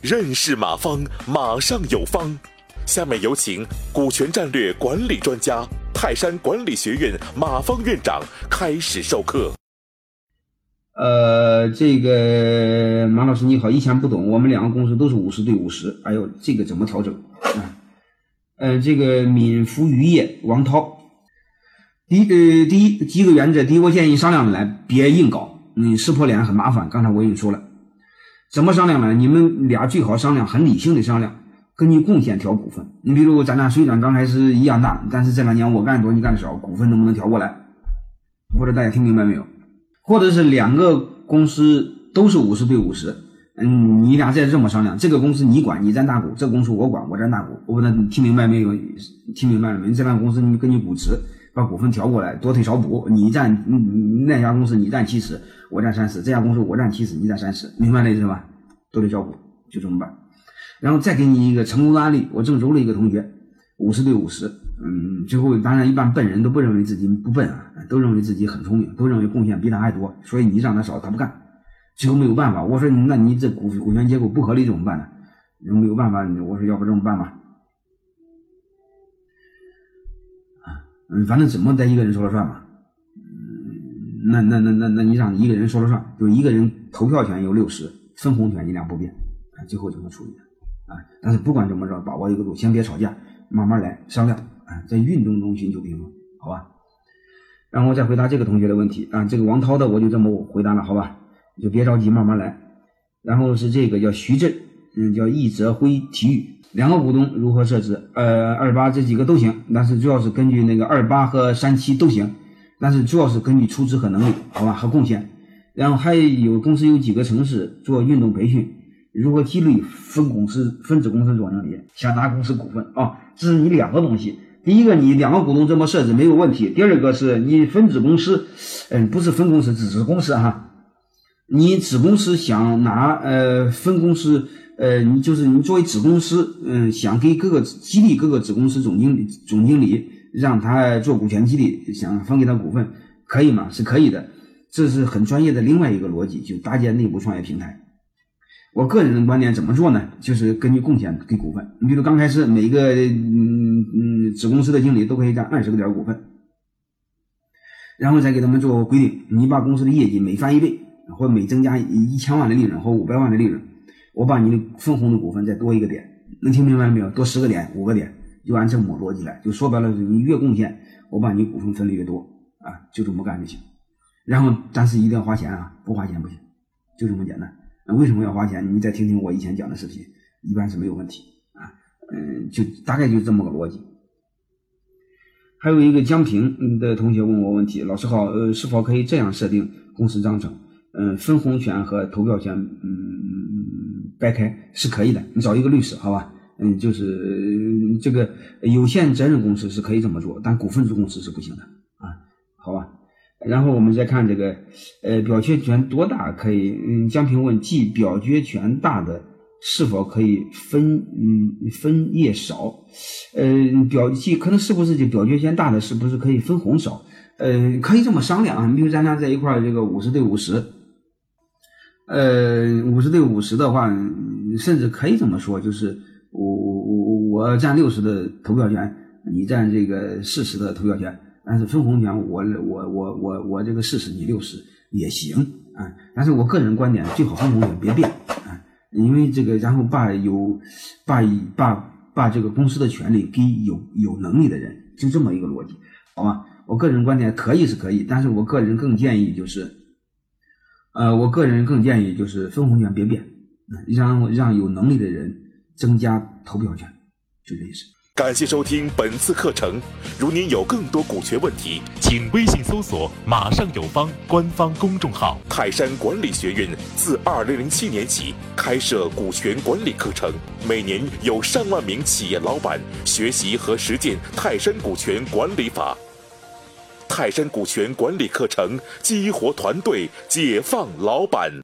认识马方，马上有方。下面有请股权战略管理专家、泰山管理学院马方院长开始授课。呃，这个马老师你好，以前不懂，我们两个公司都是五十对五十，哎呦，这个怎么调整嗯？这个敏福渔业王涛，第呃第一几个原则，第一我建议商量来，别硬搞，你撕破脸很麻烦。刚才我已经说了。怎么商量呢？你们俩最好商量，很理性的商量，根据贡献调股份。你比如咱俩虽然刚开始一样大，但是这两年我干多你干的少，股份能不能调过来？不知道大家听明白没有？或者是两个公司都是五十对五十，嗯，你俩再这么商量，这个公司你管，你占大股；这个公司我管，我占大股。我不知道你听明白没有？听明白了没？这两个公司你根据股值把股份调过来，多退少补。你占那家公司你占七十。我占三十，这家公司我占七十，你占三十，明白那意思吧？都得交股，就这么办。然后再给你一个成功的案例，我郑州的一个同学，五十对五十，嗯，最后当然一般笨人都不认为自己不笨啊，都认为自己很聪明，都认为贡献比他还多，所以你让他少他不干，最后没有办法，我说那你这股股权结构不合理怎么办呢？没有办法，我说要不这么办吧，啊，嗯，反正怎么得一个人说了算嘛。那那那那那你让一个人说了算，就一个人投票权有六十，分红权你俩不变，啊，最后怎么处理？啊，但是不管怎么着，把握一个度，先别吵架，慢慢来商量，啊，在运动中寻求平衡，好吧？然后再回答这个同学的问题啊，这个王涛的我就这么回答了，好吧？你就别着急，慢慢来。然后是这个叫徐振，嗯，叫易泽辉体育，两个股东如何设置？呃，二八这几个都行，但是主要是根据那个二八和三七都行。但是主要是根据出资和能力，好吧，和贡献。然后还有公司有几个城市做运动培训，如何激励分公司、分子公司总经理想拿公司股份啊？这是你两个东西。第一个，你两个股东这么设置没有问题。第二个是你分子公司，嗯，不是分公司，只是公司哈。你子公司想拿呃分公司，呃，你就是你作为子公司，嗯，想给各个激励各个子公司总经理、总经理。让他做股权激励，想分给他股份，可以吗？是可以的，这是很专业的另外一个逻辑，就搭建内部创业平台。我个人的观点怎么做呢？就是根据贡献给股份。你比如刚开始每个嗯嗯子公司的经理都可以占二十个点股份，然后再给他们做规定：你把公司的业绩每翻一倍，或每增加一千万的利润或五百万的利润，我把你的分红的股份再多一个点。能听明白没有？多十个点，五个点。就按这么逻辑来，就说白了，你越贡献，我把你股份分的越多啊，就这么干就行。然后，但是一定要花钱啊，不花钱不行，就这么简单。那为什么要花钱？你再听听我以前讲的视频，一般是没有问题啊。嗯，就大概就这么个逻辑。还有一个江平的同学问我问题，老师好，呃，是否可以这样设定公司章程？嗯，分红权和投票权，嗯，掰开是可以的。你找一个律师，好吧？嗯，就是这个有限责任公司是可以这么做，但股份制公司是不行的啊，好吧？然后我们再看这个，呃，表决权多大可以？嗯，江平问，即表决权大的是否可以分？嗯，分页少？呃，表即可能是不是就表决权大的是不是可以分红少？呃，可以这么商量啊。比如咱俩在一块儿，这个五十对五十，呃，五十对五十的话，甚至可以这么说，就是。我我我我占六十的投票权，你占这个四十的投票权，但是分红权我我我我我这个四十你六十也行啊，但是我个人观点最好分红权别变啊，因为这个然后把有把把把这个公司的权利给有有能力的人，就这么一个逻辑，好吧？我个人观点可以是可以，但是我个人更建议就是，呃，我个人更建议就是分红权别变，让让有能力的人。增加投票权，就这意思。感谢收听本次课程。如您有更多股权问题，请微信搜索“马上有方”官方公众号。泰山管理学院自二零零七年起开设股权管理课程，每年有上万名企业老板学习和实践泰山股权管理法。泰山股权管理课程激活团队，解放老板。